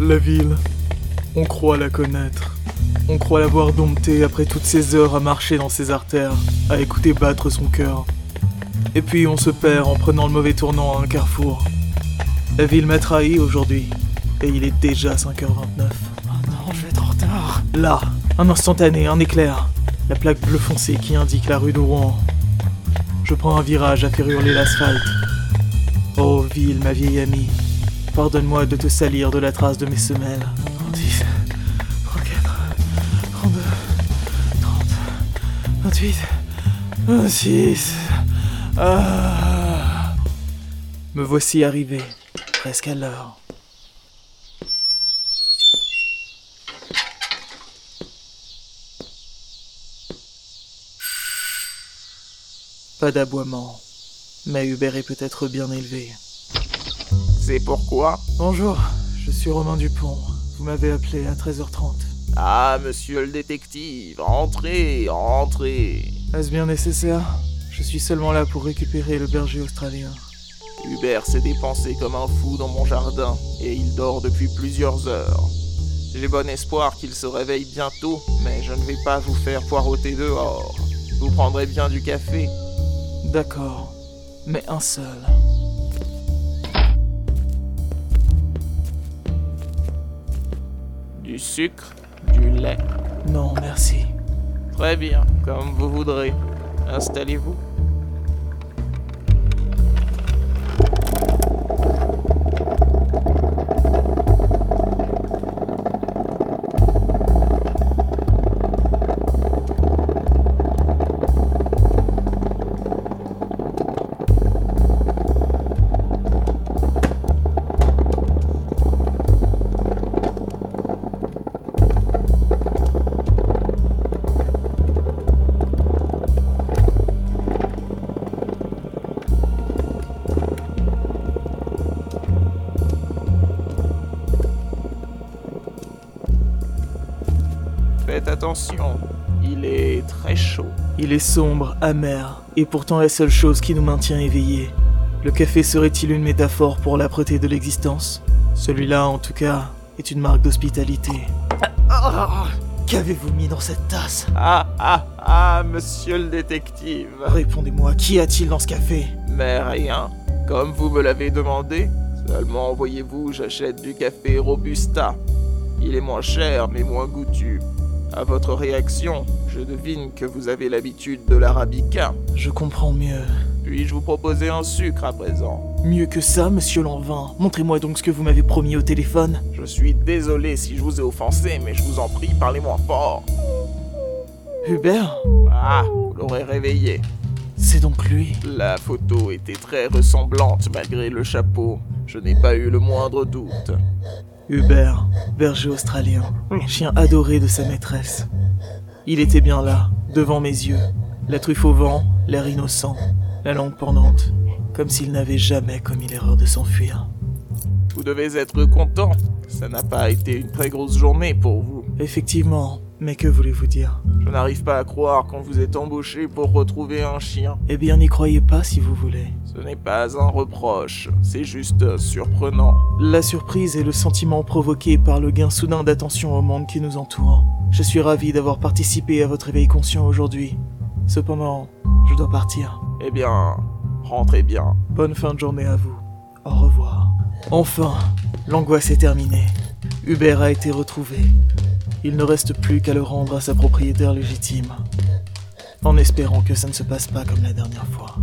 La ville, on croit la connaître. On croit l'avoir domptée après toutes ces heures à marcher dans ses artères, à écouter battre son cœur. Et puis on se perd en prenant le mauvais tournant à un carrefour. La ville m'a trahi aujourd'hui, et il est déjà 5h29. Oh non, je vais être en retard. Là, un instantané, un éclair. La plaque bleu foncé qui indique la rue de Rouen. Je prends un virage à faire hurler l'asphalte. Oh ville, ma vieille amie, pardonne-moi de te salir de la trace de mes semelles. 36, 34, 32, 30, 28, 26. Ah. Me voici arrivé, presque à l'heure. Pas d'aboiement, mais Hubert est peut-être bien élevé. C'est pourquoi Bonjour, je suis Romain Dupont. Vous m'avez appelé à 13h30. Ah, monsieur le détective, entrez, entrez. Est-ce bien nécessaire? Je suis seulement là pour récupérer le berger australien. Hubert s'est dépensé comme un fou dans mon jardin et il dort depuis plusieurs heures. J'ai bon espoir qu'il se réveille bientôt, mais je ne vais pas vous faire poireauter dehors. Vous prendrez bien du café. D'accord, mais un seul. Du sucre, du lait. Non, merci. Très bien, comme vous voudrez. Installez-vous. Faites attention, il est très chaud. Il est sombre, amer, et pourtant la seule chose qui nous maintient éveillés. Le café serait-il une métaphore pour l'âpreté de l'existence? Celui-là, en tout cas, est une marque d'hospitalité. Ah, Qu'avez-vous mis dans cette tasse? Ah ah ah, monsieur le détective. Répondez-moi, qu'y a-t-il dans ce café? Mais rien, comme vous me l'avez demandé. Seulement, voyez-vous, j'achète du café Robusta. Il est moins cher, mais moins goûtu. À votre réaction, je devine que vous avez l'habitude de l'arabica. Je comprends mieux. Puis-je vous proposer un sucre à présent? Mieux que ça, monsieur Lanvin. Montrez-moi donc ce que vous m'avez promis au téléphone. Je suis désolé si je vous ai offensé, mais je vous en prie, parlez moins fort. Hubert? Ah, vous l'aurez réveillé. C'est donc lui. La photo était très ressemblante malgré le chapeau. Je n'ai pas eu le moindre doute. Hubert, berger australien, chien adoré de sa maîtresse. Il était bien là, devant mes yeux, la truffe au vent, l'air innocent, la langue pendante, comme s'il n'avait jamais commis l'erreur de s'enfuir. Vous devez être content. Ça n'a pas été une très grosse journée pour vous. Effectivement, mais que voulez-vous dire Je n'arrive pas à croire qu'on vous ait embauché pour retrouver un chien. Eh bien, n'y croyez pas si vous voulez. Ce n'est pas un reproche, c'est juste surprenant. La surprise est le sentiment provoqué par le gain soudain d'attention au monde qui nous entoure. Je suis ravi d'avoir participé à votre éveil conscient aujourd'hui. Cependant, je dois partir. Eh bien, rentrez bien. Bonne fin de journée à vous. Au revoir. Enfin, l'angoisse est terminée. Hubert a été retrouvé. Il ne reste plus qu'à le rendre à sa propriétaire légitime. En espérant que ça ne se passe pas comme la dernière fois.